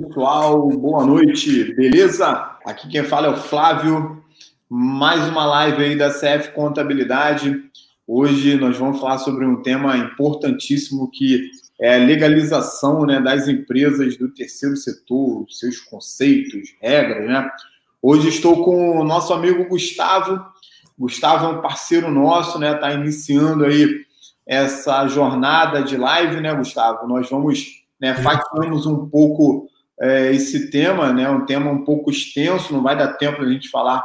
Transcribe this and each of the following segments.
pessoal, boa noite, beleza? Aqui quem fala é o Flávio, mais uma live aí da CF Contabilidade. Hoje nós vamos falar sobre um tema importantíssimo que é a legalização né, das empresas do terceiro setor, seus conceitos, regras, né? Hoje estou com o nosso amigo Gustavo. Gustavo é um parceiro nosso, né? Está iniciando aí essa jornada de live, né, Gustavo? Nós vamos né, fatiamos um pouco é, esse tema, né, um tema um pouco extenso, não vai dar tempo a gente falar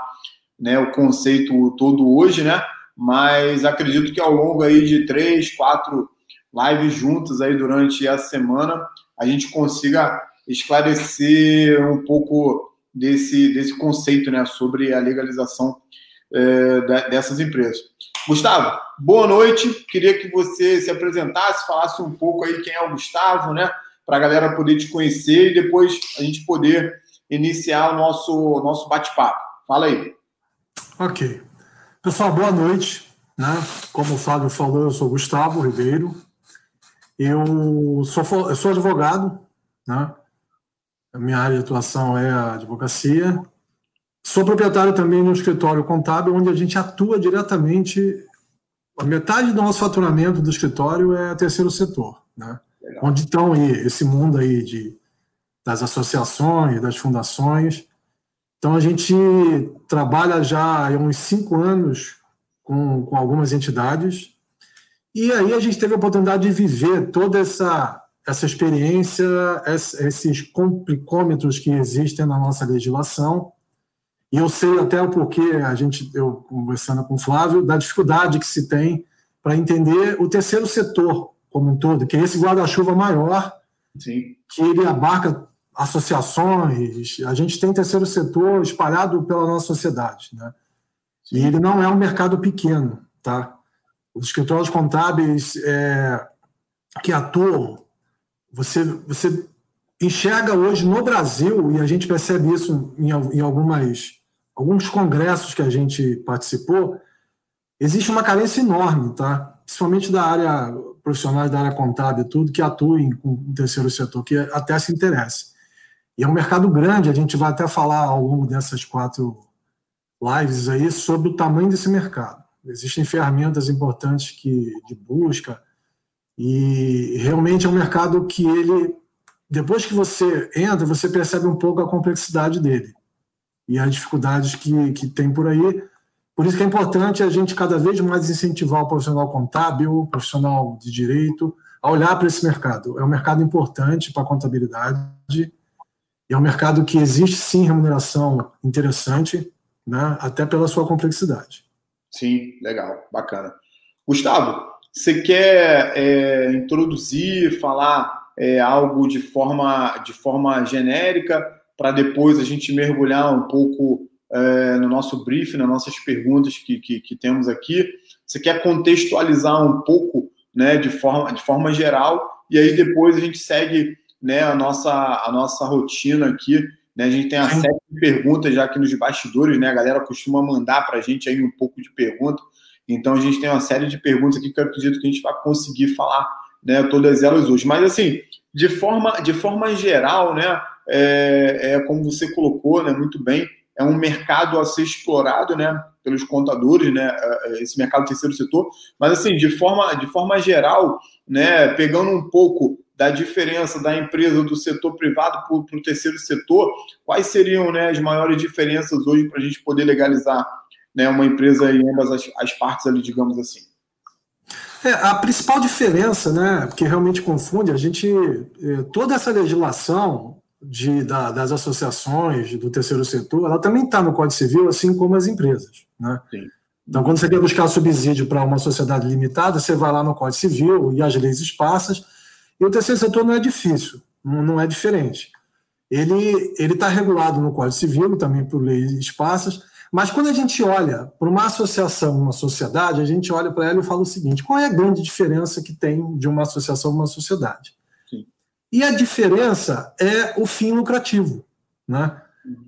né, o conceito todo hoje, né? Mas acredito que ao longo aí de três, quatro lives juntas aí durante a semana, a gente consiga esclarecer um pouco desse, desse conceito, né, sobre a legalização é, dessas empresas. Gustavo, boa noite. Queria que você se apresentasse, falasse um pouco aí quem é o Gustavo, né? Para a galera poder te conhecer e depois a gente poder iniciar o nosso, nosso bate-papo. Fala aí. Ok. Pessoal, boa noite. Né? Como o Flávio falou, eu sou Gustavo Ribeiro. Eu sou, eu sou advogado, né? A minha área de atuação é a advocacia. Sou proprietário também de um escritório contábil onde a gente atua diretamente. A metade do nosso faturamento do escritório é terceiro setor, né? Onde estão aí esse mundo aí de das associações, das fundações. Então a gente trabalha já há uns cinco anos com, com algumas entidades. E aí a gente teve a oportunidade de viver toda essa essa experiência, esses complicômetros que existem na nossa legislação. E eu sei até o porquê, a gente, eu conversando com o Flávio, da dificuldade que se tem para entender o terceiro setor como um todo, que é esse guarda-chuva maior, Sim. que ele abarca associações, a gente tem terceiro setor espalhado pela nossa sociedade, né? Sim. E ele não é um mercado pequeno, tá? Os escritórios contábeis é, que atuam, você, você enxerga hoje no Brasil, e a gente percebe isso em, em algumas alguns congressos que a gente participou, existe uma carência enorme, tá? Principalmente da área profissionais da área contábil, tudo que atuem com o terceiro setor, que até se interessa. E é um mercado grande, a gente vai até falar ao longo dessas quatro lives aí sobre o tamanho desse mercado. Existem ferramentas importantes que, de busca, e realmente é um mercado que ele, depois que você entra, você percebe um pouco a complexidade dele e as dificuldades que, que tem por aí. Por isso que é importante a gente cada vez mais incentivar o profissional contábil, o profissional de direito, a olhar para esse mercado. É um mercado importante para a contabilidade, é um mercado que existe sim remuneração interessante, né, até pela sua complexidade. Sim, legal, bacana. Gustavo, você quer é, introduzir, falar é, algo de forma, de forma genérica para depois a gente mergulhar um pouco é, no nosso briefing, nas nossas perguntas que, que, que, temos aqui. Você quer contextualizar um pouco né, de, forma, de forma geral, e aí depois a gente segue né, a, nossa, a nossa rotina aqui. Né, a gente tem a série de perguntas já aqui nos bastidores, né? A galera costuma mandar para a gente aí um pouco de pergunta. Então a gente tem uma série de perguntas aqui que eu acredito que a gente vai conseguir falar né, todas elas hoje. Mas assim, de forma, de forma geral, né? é, é, como você colocou né, muito bem, é um mercado a ser explorado né, pelos contadores, né, é, é, esse mercado terceiro setor, mas assim, de forma, de forma geral, né, pegando um pouco da diferença da empresa do setor privado para o terceiro setor, quais seriam né, as maiores diferenças hoje para a gente poder legalizar né, uma empresa em ambas as, as partes ali, digamos assim? É, a principal diferença, né, que realmente confunde, a gente, toda essa legislação, de, da, das associações do terceiro setor, ela também está no Código Civil, assim como as empresas. Né? Então, quando você quer buscar subsídio para uma sociedade limitada, você vai lá no Código Civil e as leis esparsas, e o terceiro setor não é difícil, não, é diferente. Ele está regulado no Código Civil, também por leis esparsas, mas quando a gente olha para uma associação, uma sociedade, a gente olha para ela e fala o seguinte: qual é a grande diferença que tem de uma associação para uma sociedade? E a diferença é o fim lucrativo. Né?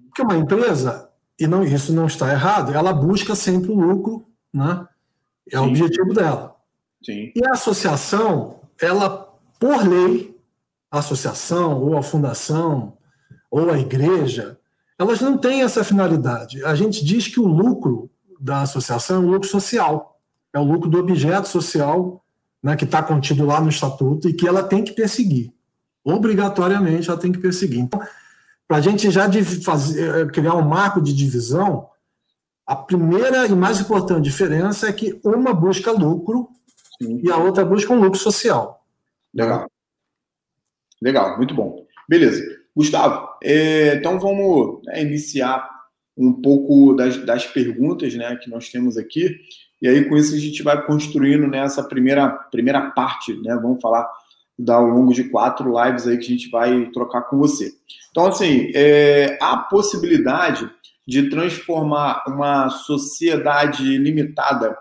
Porque uma empresa, e não, isso não está errado, ela busca sempre o lucro, né? é Sim. o objetivo dela. Sim. E a associação, ela, por lei, a associação ou a fundação, ou a igreja, elas não têm essa finalidade. A gente diz que o lucro da associação é um lucro social, é o lucro do objeto social né, que está contido lá no estatuto e que ela tem que perseguir. Obrigatoriamente ela tem que perseguir. Então, para a gente já fazer, eh, criar um marco de divisão, a primeira e mais importante diferença é que uma busca lucro Sim. e a outra busca um lucro social. Legal. Legal, muito bom. Beleza. Gustavo, é, então vamos né, iniciar um pouco das, das perguntas né, que nós temos aqui. E aí, com isso, a gente vai construindo nessa primeira, primeira parte, né? Vamos falar ao longo de quatro lives aí que a gente vai trocar com você. Então, assim, é, há possibilidade de transformar uma sociedade limitada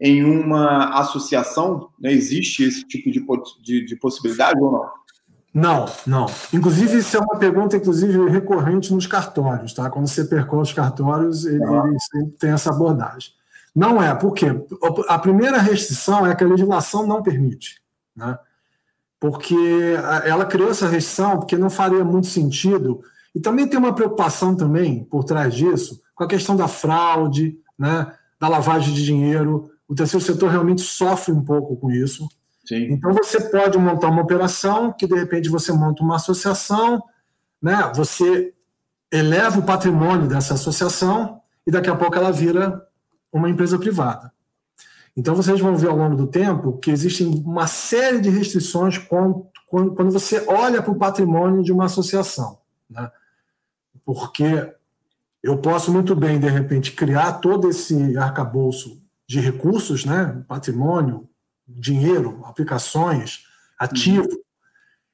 em uma associação? Né? Existe esse tipo de, de, de possibilidade ou não? Não, não. Inclusive, isso é uma pergunta, inclusive, recorrente nos cartórios, tá? Quando você percorre os cartórios, ele, ah. ele sempre tem essa abordagem. Não é, por quê? A primeira restrição é que a legislação não permite, né? Porque ela criou essa restrição porque não faria muito sentido. E também tem uma preocupação também por trás disso, com a questão da fraude, né? Da lavagem de dinheiro. O terceiro setor realmente sofre um pouco com isso. Sim. Então você pode montar uma operação que de repente você monta uma associação, né? Você eleva o patrimônio dessa associação e daqui a pouco ela vira uma empresa privada. Então vocês vão ver ao longo do tempo que existem uma série de restrições quando, quando você olha para o patrimônio de uma associação, né? Porque eu posso muito bem de repente criar todo esse arcabouço de recursos, né? Patrimônio, dinheiro, aplicações, ativo. Uhum.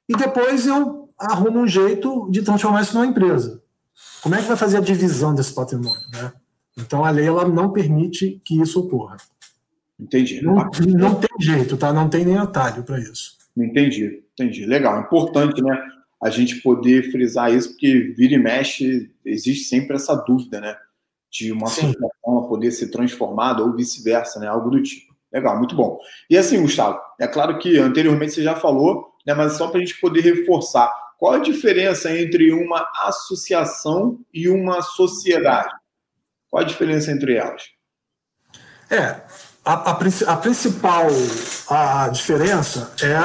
E depois eu arrumo um jeito de transformar isso numa empresa. Como é que vai fazer a divisão desse patrimônio? Né? Então a lei ela não permite que isso ocorra. Entendi. Não, não tem jeito, tá? Não tem nem atalho para isso. Entendi, entendi. Legal. Importante, né? A gente poder frisar isso, porque vira e mexe, existe sempre essa dúvida, né? De uma associação poder ser transformada ou vice-versa, né? Algo do tipo. Legal, muito bom. E assim, Gustavo, é claro que anteriormente você já falou, né, mas só para a gente poder reforçar, qual a diferença entre uma associação e uma sociedade? Qual a diferença entre elas? É, a, a, a principal a diferença é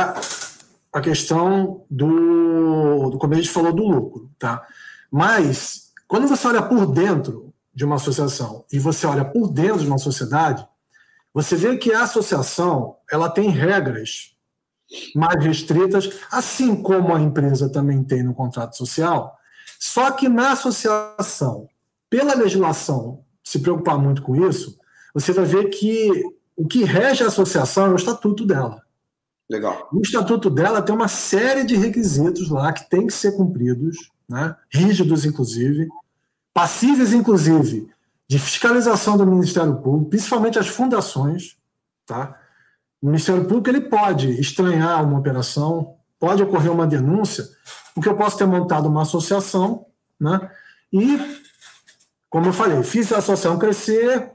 a questão do, do, como a gente falou, do lucro, tá? Mas, quando você olha por dentro de uma associação e você olha por dentro de uma sociedade, você vê que a associação ela tem regras mais restritas, assim como a empresa também tem no contrato social. Só que na associação, pela legislação se preocupar muito com isso, você vai ver que o que rege a associação é o estatuto dela. Legal. O estatuto dela tem uma série de requisitos lá que tem que ser cumpridos, né? rígidos, inclusive, passíveis, inclusive, de fiscalização do Ministério Público, principalmente as fundações, tá? O Ministério Público ele pode estranhar uma operação, pode ocorrer uma denúncia, porque eu posso ter montado uma associação, né? E, como eu falei, fiz a associação crescer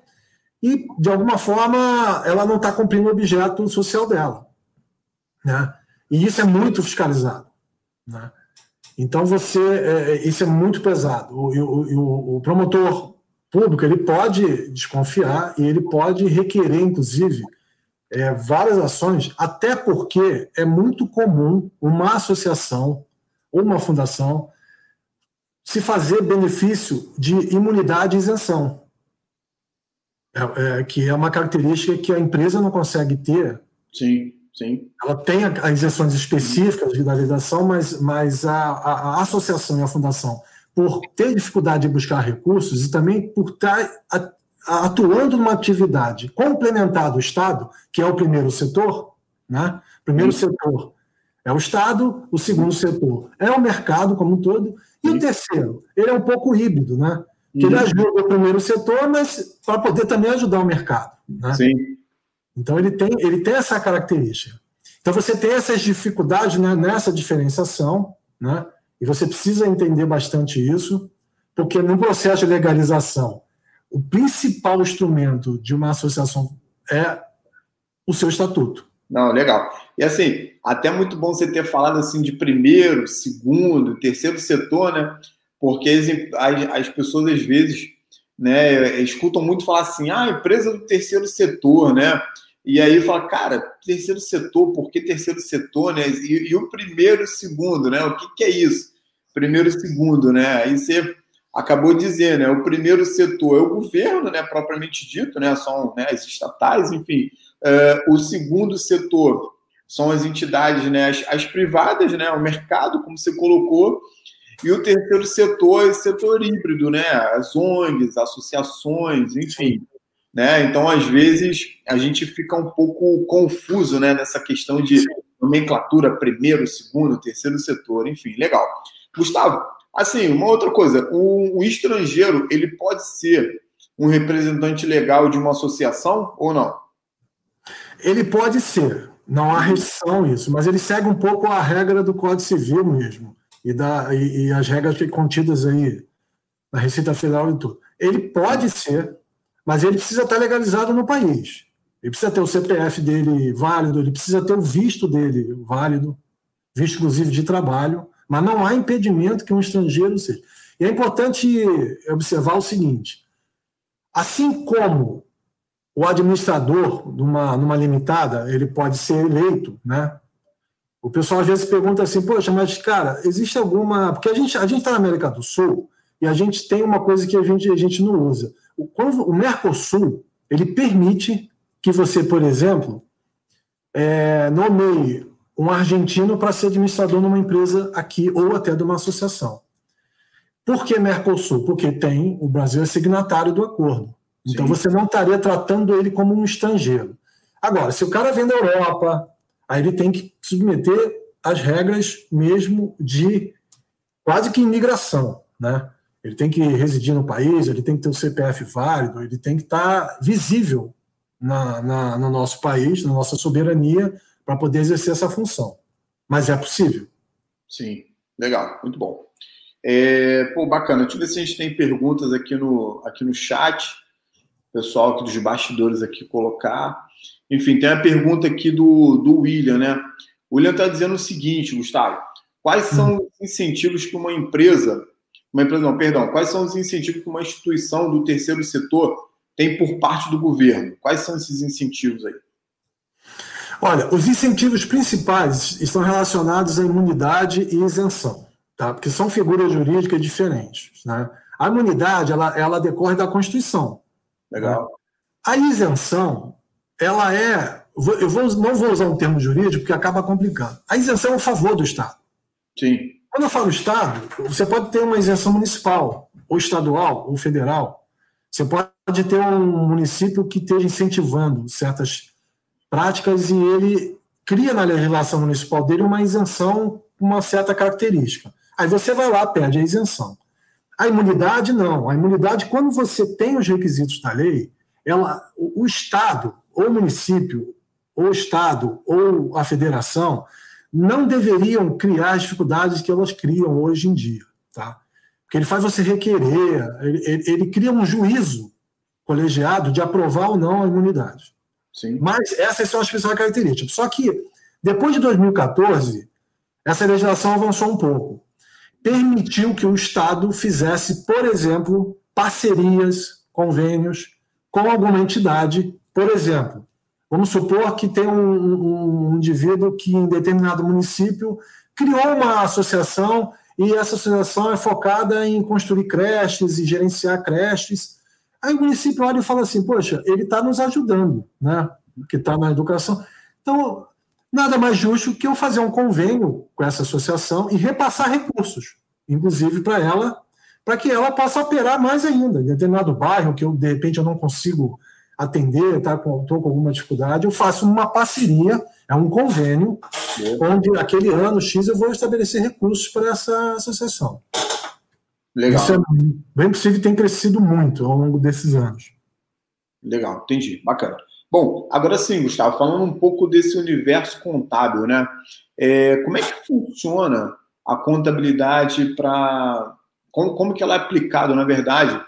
e, de alguma forma, ela não está cumprindo o objeto social dela, né? E isso é muito fiscalizado, né? Então, você, é, isso é muito pesado. O, o, o promotor público ele pode desconfiar e ele pode requerer, inclusive, é, várias ações, até porque é muito comum uma associação ou uma fundação se fazer benefício de imunidade e isenção, é, é, que é uma característica que a empresa não consegue ter. Sim, sim. Ela tem as isenções específicas de legislação, mas, mas a, a, a associação e a fundação por ter dificuldade de buscar recursos e também por estar atuando numa atividade complementar do Estado, que é o primeiro setor, né? Primeiro Sim. setor é o Estado, o segundo setor é o mercado como um todo, e Sim. o terceiro, ele é um pouco híbrido, né? Que ele ajuda o primeiro setor, mas para poder também ajudar o mercado. Né? Sim. Então ele tem, ele tem essa característica. Então você tem essas dificuldades né, nessa diferenciação, né? E você precisa entender bastante isso, porque no processo de legalização, o principal instrumento de uma associação é o seu estatuto. Não, legal. E assim, até muito bom você ter falado assim de primeiro, segundo, terceiro setor, né? Porque as, as pessoas às vezes né, escutam muito falar assim, ah, empresa do terceiro setor, né? E aí fala, cara, terceiro setor, por que terceiro setor, né? E, e o primeiro e segundo, né? O que, que é isso? Primeiro e segundo, né? Aí você acabou de dizer, né? O primeiro setor é o governo, né? Propriamente dito, né? São né, as estatais, enfim. Uh, o segundo setor são as entidades, né? As, as, privadas, né? O mercado, como você colocou. E o terceiro setor é o setor híbrido, né? As ONGs, associações, enfim. Né? Então, às vezes, a gente fica um pouco confuso né, nessa questão de nomenclatura, primeiro, segundo, terceiro setor, enfim, legal. Gustavo, assim, uma outra coisa, o, o estrangeiro, ele pode ser um representante legal de uma associação ou não? Ele pode ser, não há restrição isso, mas ele segue um pouco a regra do Código Civil mesmo, e, da, e, e as regras contidas aí na Receita Federal e tudo. Ele pode ser mas ele precisa estar legalizado no país. Ele precisa ter o CPF dele válido, ele precisa ter o visto dele válido, visto inclusive de trabalho, mas não há impedimento que um estrangeiro seja. E é importante observar o seguinte: assim como o administrador numa, numa limitada ele pode ser eleito, né? O pessoal às vezes pergunta assim, poxa, mas cara, existe alguma. Porque a gente a está na América do Sul e a gente tem uma coisa que a gente, a gente não usa o, o Mercosul ele permite que você, por exemplo, é, nomeie um argentino para ser administrador numa empresa aqui ou até de uma associação. Por que Mercosul? Porque tem, o Brasil é signatário do acordo. Então Sim. você não estaria tratando ele como um estrangeiro. Agora, se o cara vem da Europa, aí ele tem que submeter as regras mesmo de quase que imigração, né? ele tem que residir no país, ele tem que ter o CPF válido, ele tem que estar visível na, na, no nosso país, na nossa soberania, para poder exercer essa função. Mas é possível. Sim, legal, muito bom. É, pô, bacana. Deixa eu ver se a gente tem perguntas aqui no, aqui no chat. Pessoal aqui dos bastidores aqui colocar. Enfim, tem a pergunta aqui do, do William, né? O William está dizendo o seguinte, Gustavo. Quais são hum. os incentivos que uma empresa uma empresa, não, perdão, quais são os incentivos que uma instituição do terceiro setor tem por parte do governo? Quais são esses incentivos aí? Olha, os incentivos principais estão relacionados à imunidade e isenção, tá? porque são figuras jurídicas diferentes. Né? A imunidade ela, ela decorre da Constituição. Legal. Né? A isenção, ela é. Eu vou, não vou usar um termo jurídico porque acaba complicando. A isenção é um favor do Estado. Sim. Quando eu falo Estado, você pode ter uma isenção municipal, ou estadual, ou federal. Você pode ter um município que esteja incentivando certas práticas e ele cria na legislação municipal dele uma isenção com uma certa característica. Aí você vai lá, pede a isenção. A imunidade, não. A imunidade, quando você tem os requisitos da lei, ela, o Estado, o município, ou o Estado, ou a federação, não deveriam criar as dificuldades que elas criam hoje em dia. Tá? Porque ele faz você requerer, ele, ele, ele cria um juízo colegiado de aprovar ou não a imunidade. Sim. Mas essas são as principais características. Só que, depois de 2014, essa legislação avançou um pouco. Permitiu que o Estado fizesse, por exemplo, parcerias, convênios com alguma entidade, por exemplo, Vamos supor que tem um, um indivíduo que, em determinado município, criou uma associação e essa associação é focada em construir creches e gerenciar creches. Aí o município olha e fala assim: poxa, ele está nos ajudando, né? Que está na educação. Então, nada mais justo que eu fazer um convênio com essa associação e repassar recursos, inclusive para ela, para que ela possa operar mais ainda. Em determinado bairro que eu, de repente, eu não consigo atender, tá com, com alguma dificuldade, eu faço uma parceria, é um convênio, onde aquele ano X eu vou estabelecer recursos para essa associação. Legal. Isso é bem possível tem crescido muito ao longo desses anos. Legal, entendi, bacana. Bom, agora sim, Gustavo, falando um pouco desse universo contábil, né? É, como é que funciona a contabilidade para. Como, como que ela é aplicada, na verdade,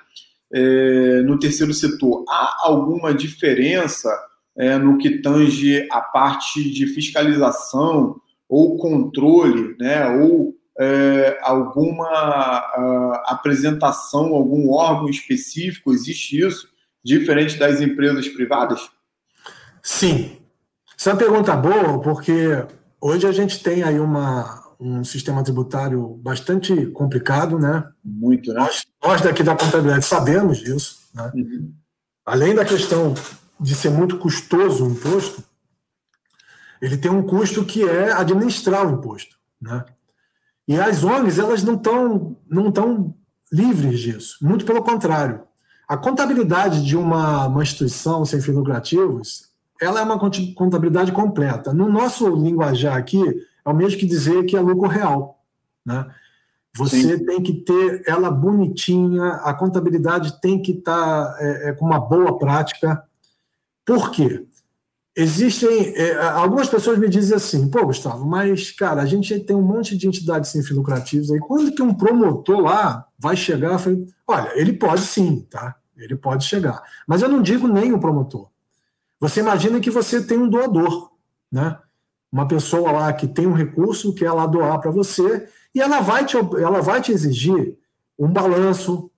é, no terceiro setor, há alguma diferença é, no que tange a parte de fiscalização ou controle, né, ou é, alguma uh, apresentação, algum órgão específico? Existe isso, diferente das empresas privadas? Sim. Essa é uma pergunta boa, porque hoje a gente tem aí uma, um sistema tributário bastante complicado, né? Muito, né? Nós, nós daqui da contabilidade sabemos disso, né? Uhum. Além da questão de ser muito custoso o imposto, ele tem um custo que é administrar o imposto, né? E as ONGs, elas não estão não tão livres disso, muito pelo contrário. A contabilidade de uma, uma instituição sem fins lucrativos, ela é uma contabilidade completa. No nosso linguajar aqui, é o mesmo que dizer que é lucro real. Né? Você Sim. tem que ter ela bonitinha, a contabilidade tem que estar tá, é, é, com uma boa prática. Por quê? Existem. É, algumas pessoas me dizem assim, pô, Gustavo, mas, cara, a gente tem um monte de entidades sem fins lucrativos aí. Quando que um promotor lá vai chegar? Falei, olha, ele pode sim, tá? Ele pode chegar. Mas eu não digo nem o promotor. Você imagina que você tem um doador, né? Uma pessoa lá que tem um recurso, que ela doar para você, e ela vai, te, ela vai te exigir um balanço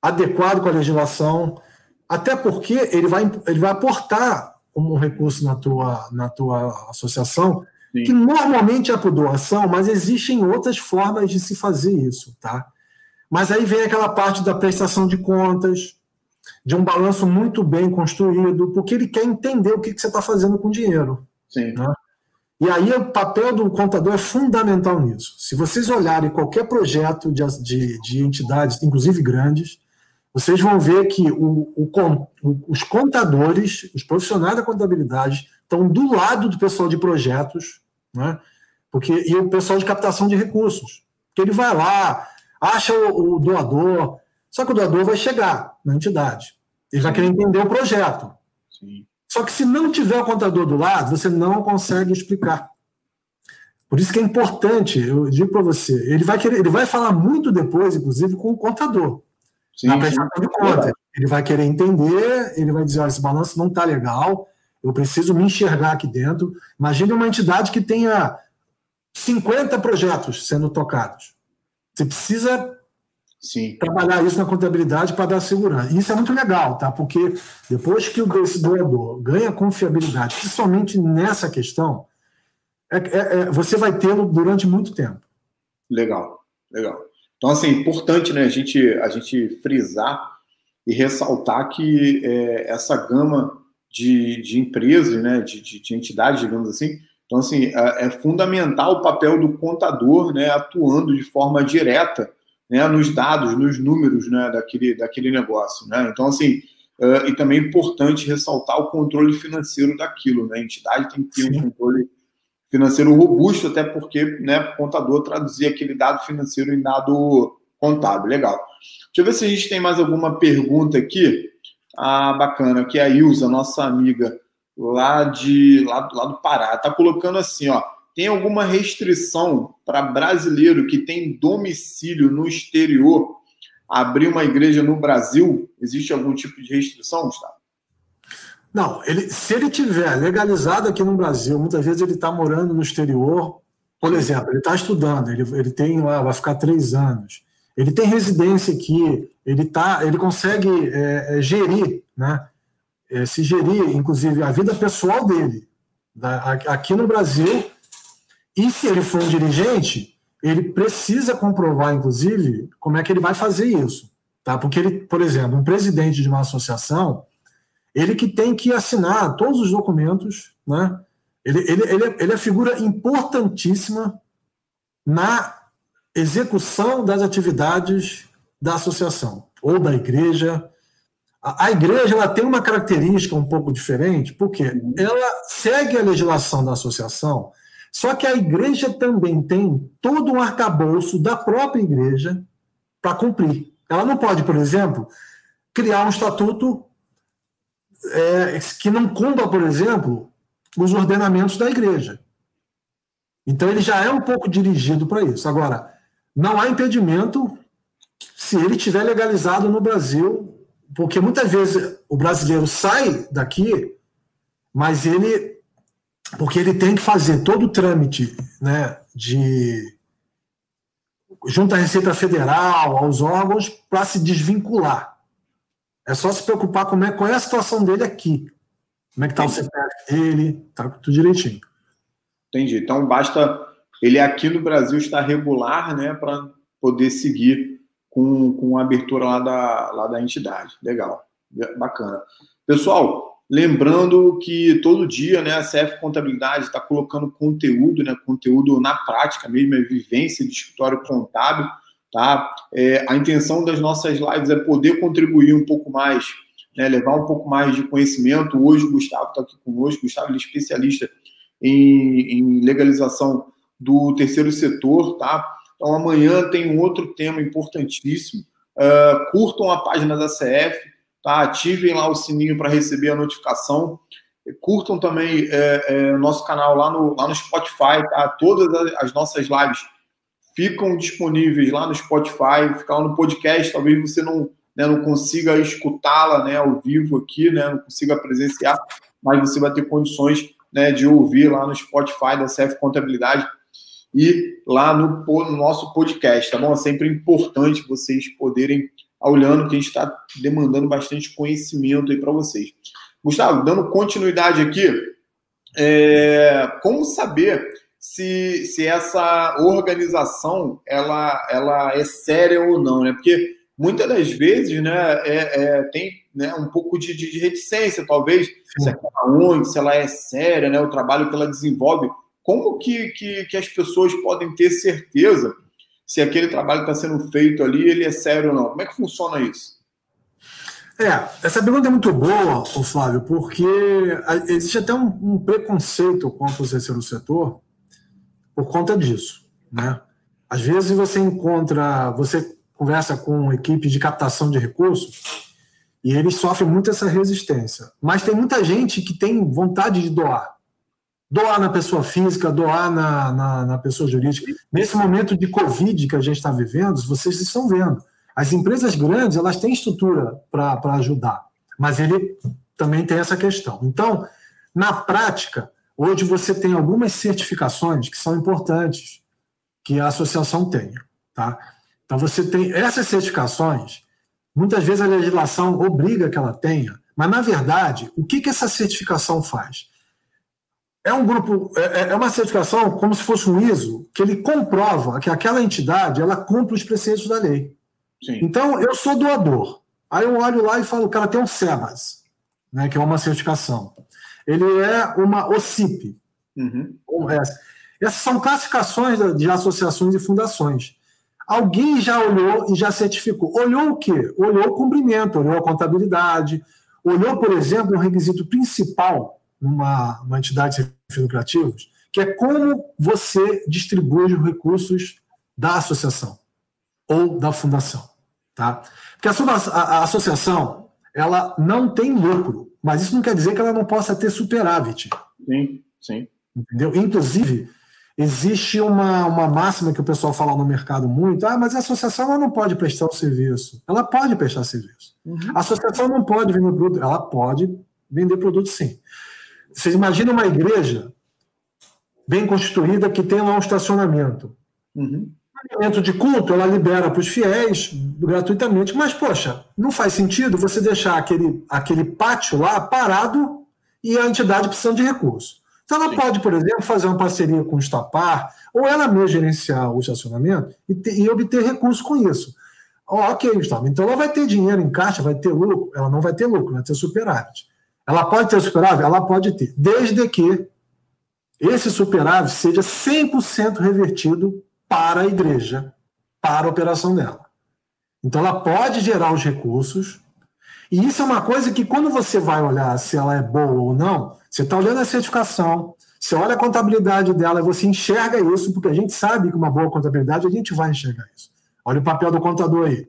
adequado com a legislação, até porque ele vai, ele vai aportar um recurso na tua, na tua associação, Sim. que normalmente é por doação, mas existem outras formas de se fazer isso, tá? Mas aí vem aquela parte da prestação de contas, de um balanço muito bem construído, porque ele quer entender o que, que você está fazendo com o dinheiro. Sim. Né? E aí o papel do contador é fundamental nisso. Se vocês olharem qualquer projeto de, de, de entidades, inclusive grandes, vocês vão ver que o, o, os contadores, os profissionais da contabilidade, estão do lado do pessoal de projetos, né? Porque, e o pessoal de captação de recursos. Porque ele vai lá, acha o, o doador, só que o doador vai chegar na entidade. Ele vai querer entender o projeto. Sim. Só que se não tiver o contador do lado, você não consegue explicar. Por isso que é importante, eu digo para você, ele vai querer, ele vai falar muito depois, inclusive, com o contador. Sim, na prestação de conta. Ele vai querer entender, ele vai dizer, olha, esse balanço não está legal, eu preciso me enxergar aqui dentro. Imagine uma entidade que tenha 50 projetos sendo tocados. Você precisa Sim. trabalhar isso na contabilidade para dar segurança. Isso é muito legal, tá? Porque depois que o doador ganha confiabilidade, principalmente nessa questão, é, é, é, você vai tê-lo durante muito tempo. Legal, legal. Então, assim, importante né, a, gente, a gente frisar e ressaltar que é, essa gama de, de empresas, né, de, de, de entidades, digamos assim, então, assim, é, é fundamental o papel do contador né, atuando de forma direta né, nos dados, nos números né, daquele, daquele negócio. Né? Então, assim, uh, e também é importante ressaltar o controle financeiro daquilo. Né? A entidade tem que ter Sim. um controle financeiro robusto, até porque né, o contador traduzir aquele dado financeiro em dado contábil. Legal. Deixa eu ver se a gente tem mais alguma pergunta aqui. Ah, bacana, que é a Ilza, nossa amiga lá de lá, lá do Pará. Está colocando assim, ó tem alguma restrição para brasileiro que tem domicílio no exterior abrir uma igreja no Brasil? Existe algum tipo de restrição, Gustavo? Não, ele, se ele tiver legalizado aqui no Brasil, muitas vezes ele está morando no exterior, por exemplo, ele está estudando, ele, ele tem lá, vai ficar três anos, ele tem residência aqui, ele tá, ele consegue é, é, gerir, né? É, se gerir, inclusive, a vida pessoal dele. Da, aqui no Brasil, e se ele for um dirigente, ele precisa comprovar, inclusive, como é que ele vai fazer isso. Tá? Porque ele, por exemplo, um presidente de uma associação, ele que tem que assinar todos os documentos, né? Ele, ele, ele, é, ele é figura importantíssima na execução das atividades da associação ou da igreja. A, a igreja ela tem uma característica um pouco diferente, porque ela segue a legislação da associação, só que a igreja também tem todo um arcabouço da própria igreja para cumprir. Ela não pode, por exemplo, criar um estatuto é, que não cumpra, por exemplo, os ordenamentos da igreja. Então ele já é um pouco dirigido para isso. Agora, não há impedimento se ele tiver legalizado no Brasil, porque muitas vezes o brasileiro sai daqui, mas ele porque ele tem que fazer todo o trâmite né, de, junto à Receita Federal, aos órgãos, para se desvincular. É só se preocupar com é, qual é a situação dele aqui. Como é que está o CPF dele, tá tudo direitinho. Entendi. Então basta ele aqui no Brasil estar regular, né, para poder seguir com, com a abertura lá da, lá da entidade. Legal, bacana. Pessoal, lembrando que todo dia, né, a CF Contabilidade está colocando conteúdo, né, conteúdo na prática mesmo, é vivência de escritório contábil, tá? É, a intenção das nossas lives é poder contribuir um pouco mais, né, levar um pouco mais de conhecimento. Hoje o Gustavo está aqui conosco, o Gustavo é especialista em, em legalização do terceiro setor, tá? Então amanhã tem um outro tema importantíssimo. Uh, curtam a página da CF, tá? Ativem lá o sininho para receber a notificação. Curtam também é, é, nosso canal lá no, lá no Spotify, tá? Todas as nossas lives ficam disponíveis lá no Spotify, ficar lá no podcast. Talvez você não, né, não consiga escutá-la né, ao vivo aqui, né, não consiga presenciar, mas você vai ter condições né, de ouvir lá no Spotify da CF Contabilidade e lá no, no nosso podcast, tá bom? É sempre importante vocês poderem olhando, porque a gente está demandando bastante conhecimento aí para vocês. Gustavo, dando continuidade aqui, é, como saber se, se essa organização ela, ela é séria ou não, né? Porque muitas das vezes, né, é, é, tem né, um pouco de, de, reticência, talvez, se ela é onde, se ela é séria, né, o trabalho que ela desenvolve como que, que, que as pessoas podem ter certeza se aquele trabalho está sendo feito ali, ele é sério ou não? Como é que funciona isso? É, essa pergunta é muito boa, Flávio, porque existe até um, um preconceito contra o terceiro setor por conta disso, né? Às vezes você encontra, você conversa com equipe de captação de recursos e eles sofrem muito essa resistência. Mas tem muita gente que tem vontade de doar doar na pessoa física, doar na, na, na pessoa jurídica. Nesse momento de Covid que a gente está vivendo, vocês estão vendo, as empresas grandes elas têm estrutura para ajudar, mas ele também tem essa questão. Então, na prática, hoje você tem algumas certificações que são importantes que a associação tenha. Tá? Então, você tem essas certificações, muitas vezes a legislação obriga que ela tenha, mas, na verdade, o que, que essa certificação faz? É um grupo, é, é, uma certificação como se fosse um ISO, que ele comprova que aquela entidade ela cumpre os preceitos da lei. Sim. Então, eu sou doador. Aí eu olho lá e falo, o cara tem um SEBAS, né, que é uma certificação. Ele é uma OCIP. Uhum. Essas são classificações de associações e fundações. Alguém já olhou e já certificou. Olhou o quê? Olhou o cumprimento, olhou a contabilidade, olhou, por exemplo, o requisito principal numa uma entidade lucrativos, que é como você distribui os recursos da associação ou da fundação. Tá? Porque a, a, a associação ela não tem lucro, mas isso não quer dizer que ela não possa ter superávit. Sim, sim. Entendeu? Inclusive, existe uma, uma máxima que o pessoal fala no mercado muito: ah, mas a associação ela não pode prestar o serviço. Ela pode prestar serviço. Uhum. A associação não pode vender produto, ela pode vender produto sim. Vocês imaginam uma igreja bem constituída que tem lá um estacionamento. Uhum. momento de culto, ela libera para os fiéis gratuitamente, mas, poxa, não faz sentido você deixar aquele, aquele pátio lá parado e a entidade precisando de recursos. Então, ela Sim. pode, por exemplo, fazer uma parceria com o Estapar, ou ela mesma gerenciar o estacionamento e, ter, e obter recursos com isso. Oh, ok, Gustavo. Então, ela vai ter dinheiro em caixa, vai ter lucro? Ela não vai ter lucro, vai ter superávit. Ela pode ter superávit? Ela pode ter, desde que esse superávit seja 100% revertido para a igreja, para a operação dela. Então, ela pode gerar os recursos, e isso é uma coisa que, quando você vai olhar se ela é boa ou não, você está olhando a certificação, você olha a contabilidade dela, você enxerga isso, porque a gente sabe que uma boa contabilidade a gente vai enxergar isso. Olha o papel do contador aí.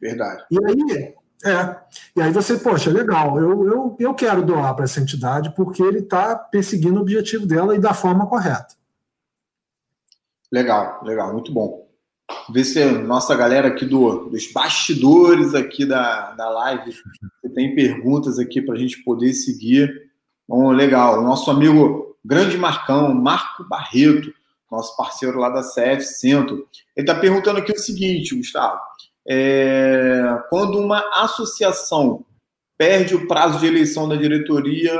Verdade. E aí, é. E aí você, poxa, legal, eu, eu, eu quero doar para essa entidade porque ele está perseguindo o objetivo dela e da forma correta. Legal, legal, muito bom. Ver se a nossa galera aqui do, dos bastidores aqui da, da live tem perguntas aqui para a gente poder seguir. Bom, legal. Nosso amigo grande Marcão, Marco Barreto, nosso parceiro lá da CF Centro. Ele está perguntando aqui o seguinte, Gustavo. É, quando uma associação perde o prazo de eleição da diretoria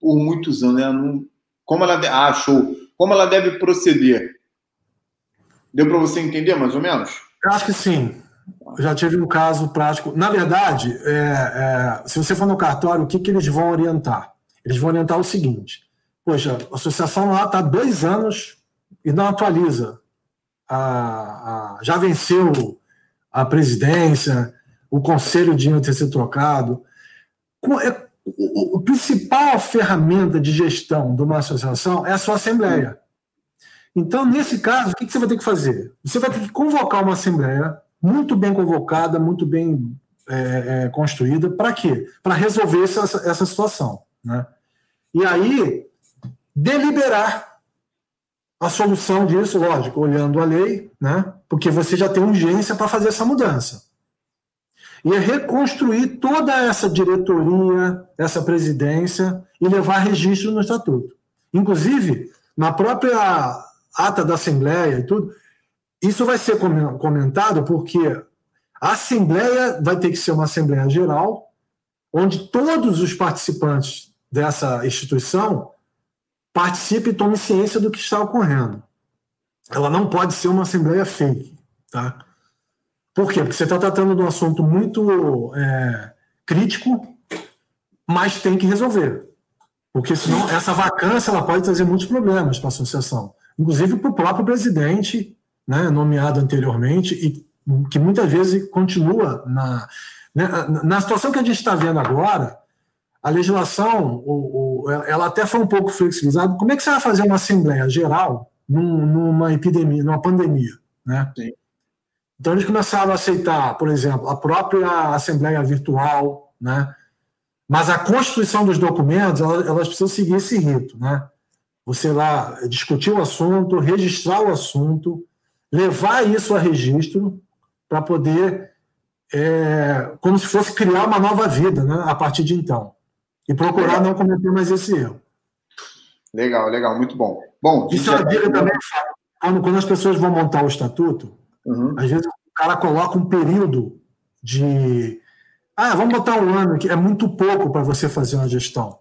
por muitos anos, né? Como ela ah, show. Como ela deve proceder? Deu para você entender mais ou menos? Eu acho que sim. Eu já tive um caso prático. Na verdade, é, é, se você for no cartório, o que, que eles vão orientar? Eles vão orientar o seguinte: poxa, a associação lá está dois anos e não atualiza. A, a, já venceu a presidência, o conselho de ter sido trocado. É, o, o, principal ferramenta de gestão de uma associação é a sua assembleia. Então, nesse caso, o que, que você vai ter que fazer? Você vai ter que convocar uma assembleia muito bem convocada, muito bem é, é, construída. Para quê? Para resolver essa, essa situação. Né? E aí, deliberar a solução disso, lógico, olhando a lei, né? porque você já tem urgência para fazer essa mudança. E é reconstruir toda essa diretoria, essa presidência e levar registro no estatuto. Inclusive, na própria ata da Assembleia e tudo, isso vai ser comentado porque a Assembleia vai ter que ser uma Assembleia Geral, onde todos os participantes dessa instituição participem e tomem ciência do que está ocorrendo. Ela não pode ser uma Assembleia fake. Tá? Por quê? Porque você está tratando de um assunto muito é, crítico, mas tem que resolver. Porque senão essa vacância ela pode trazer muitos problemas para a associação, inclusive para o próprio presidente né, nomeado anteriormente e que muitas vezes continua na, né, na situação que a gente está vendo agora, a legislação, o, o, ela até foi um pouco flexibilizada. Como é que você vai fazer uma assembleia geral num, numa epidemia, numa pandemia, né? Sim. Então eles começaram a aceitar, por exemplo, a própria assembleia virtual, né? Mas a constituição dos documentos, elas, elas precisam seguir esse rito, né? Você lá discutir o assunto, registrar o assunto, levar isso a registro para poder, é, como se fosse criar uma nova vida né, a partir de então. E procurar legal. não cometer mais esse erro. Legal, legal, muito bom. Bom, isso é uma dica também, quando, quando as pessoas vão montar o estatuto, uhum. às vezes o cara coloca um período de. Ah, vamos botar um ano, que é muito pouco para você fazer uma gestão.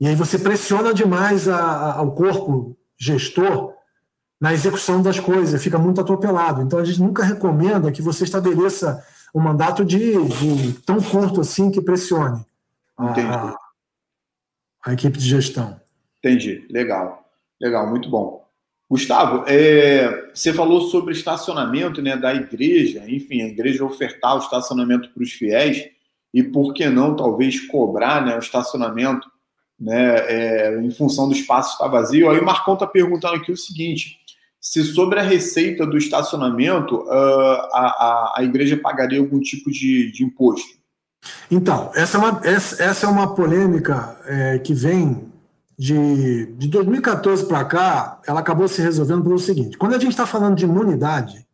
E aí você pressiona demais a, a, ao corpo gestor na execução das coisas, fica muito atropelado. Então a gente nunca recomenda que você estabeleça um mandato de, de tão curto assim que pressione a, a, equipe de gestão. Entendi, legal, legal, muito bom. Gustavo, é, você falou sobre estacionamento né, da igreja, enfim, a igreja ofertar o estacionamento para os fiéis e por que não talvez cobrar né, o estacionamento né, é, em função do espaço estar vazio. Aí o Marcão está perguntando aqui o seguinte: se sobre a receita do estacionamento uh, a, a, a, igreja pagaria algum tipo de, de imposto. Então, essa é uma, essa, é uma polêmica é, que vem de, de 2014 para cá, ela acabou se resolvendo pelo seguinte: quando a gente está falando de imunidade,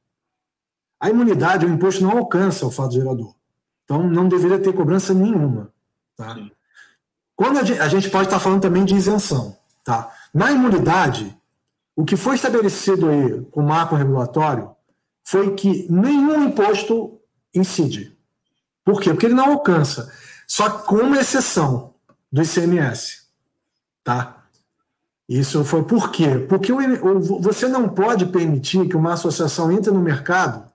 a imunidade, o imposto não alcança o fato gerador. Então, não deveria ter cobrança nenhuma. Tá? Quando a gente, a gente pode estar tá falando também de isenção. Tá? Na imunidade, o que foi estabelecido aí com o marco regulatório foi que nenhum imposto incide. Por quê? Porque ele não alcança. Só com uma exceção do ICMS. Tá? Isso foi por quê? Porque você não pode permitir que uma associação entre no mercado,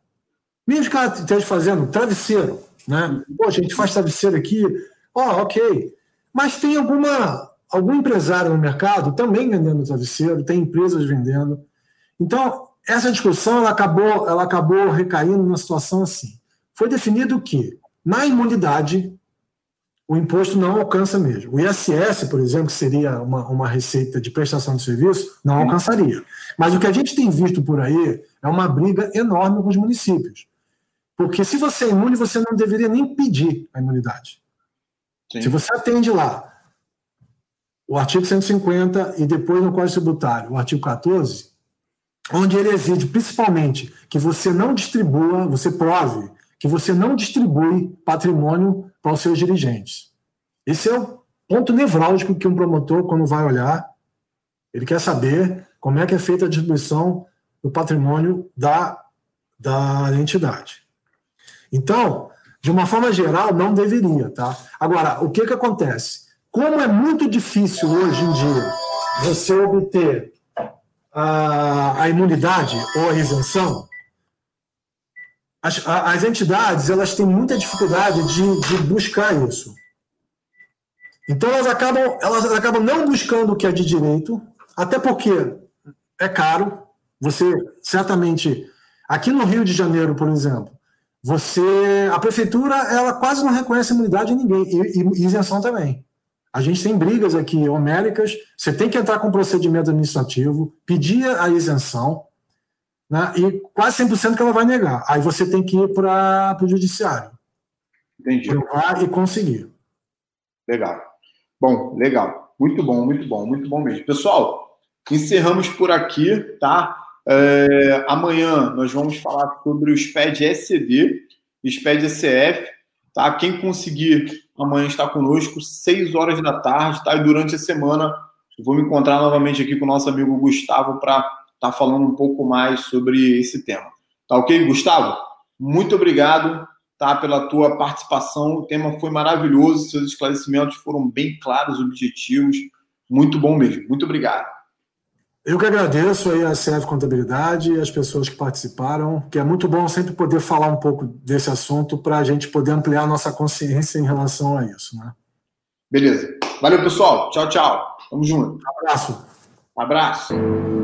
mesmo que ela esteja fazendo travesseiro, né? Poxa, a gente faz travesseiro aqui, ó, oh, ok. Mas tem alguma algum empresário no mercado também vendendo travesseiro, tem empresas vendendo. Então, essa discussão ela acabou, ela acabou recaindo numa situação assim. Foi definido que, na imunidade, o imposto não alcança mesmo. O ISS, por exemplo, que seria uma, uma receita de prestação de serviço, não alcançaria. Mas o que a gente tem visto por aí é uma briga enorme com os municípios. Porque se você é imune, você não deveria nem pedir a imunidade. Sim. Se você atende lá o artigo 150 e depois no Código Tributário, o artigo 14, onde ele exige principalmente que você não distribua, você prove que você não distribui patrimônio para os seus dirigentes. Esse é o ponto nevrálgico que um promotor, quando vai olhar, ele quer saber como é que é feita a distribuição do patrimônio da, da entidade. Então, de uma forma geral, não deveria, tá? Agora, o que que acontece? Como é muito difícil hoje em dia você obter a, a imunidade ou a isenção, as, as, entidades elas têm muita dificuldade de, de buscar isso. Então elas acabam, elas acabam não buscando o que é de direito, até porque é caro. Você certamente aqui no Rio de Janeiro, por exemplo, você a prefeitura ela quase não reconhece imunidade em ninguém e, e isenção também. A gente tem brigas aqui homéricas, você tem que entrar com procedimento administrativo, pedir a isenção, né, e quase 100% que ela vai negar. Aí você tem que ir para o judiciário. Entendi. Provar e conseguir. Legal. Bom, legal. Muito bom, muito bom, muito bom mesmo. Pessoal, encerramos por aqui, tá? É, amanhã nós vamos falar sobre o SPED SCD, SPED ECF, tá? Quem conseguir amanhã está conosco, 6 horas da tarde, tá? E durante a semana eu vou me encontrar novamente aqui com o nosso amigo Gustavo para estar tá falando um pouco mais sobre esse tema. Tá ok, Gustavo? Muito obrigado tá, pela tua participação. O tema foi maravilhoso, seus esclarecimentos foram bem claros, objetivos. Muito bom mesmo. Muito obrigado. Eu que agradeço aí a CF Contabilidade e as pessoas que participaram, que é muito bom sempre poder falar um pouco desse assunto para a gente poder ampliar nossa consciência em relação a isso. Né? Beleza. Valeu, pessoal. Tchau, tchau. Tamo junto. Abraço. Abraço.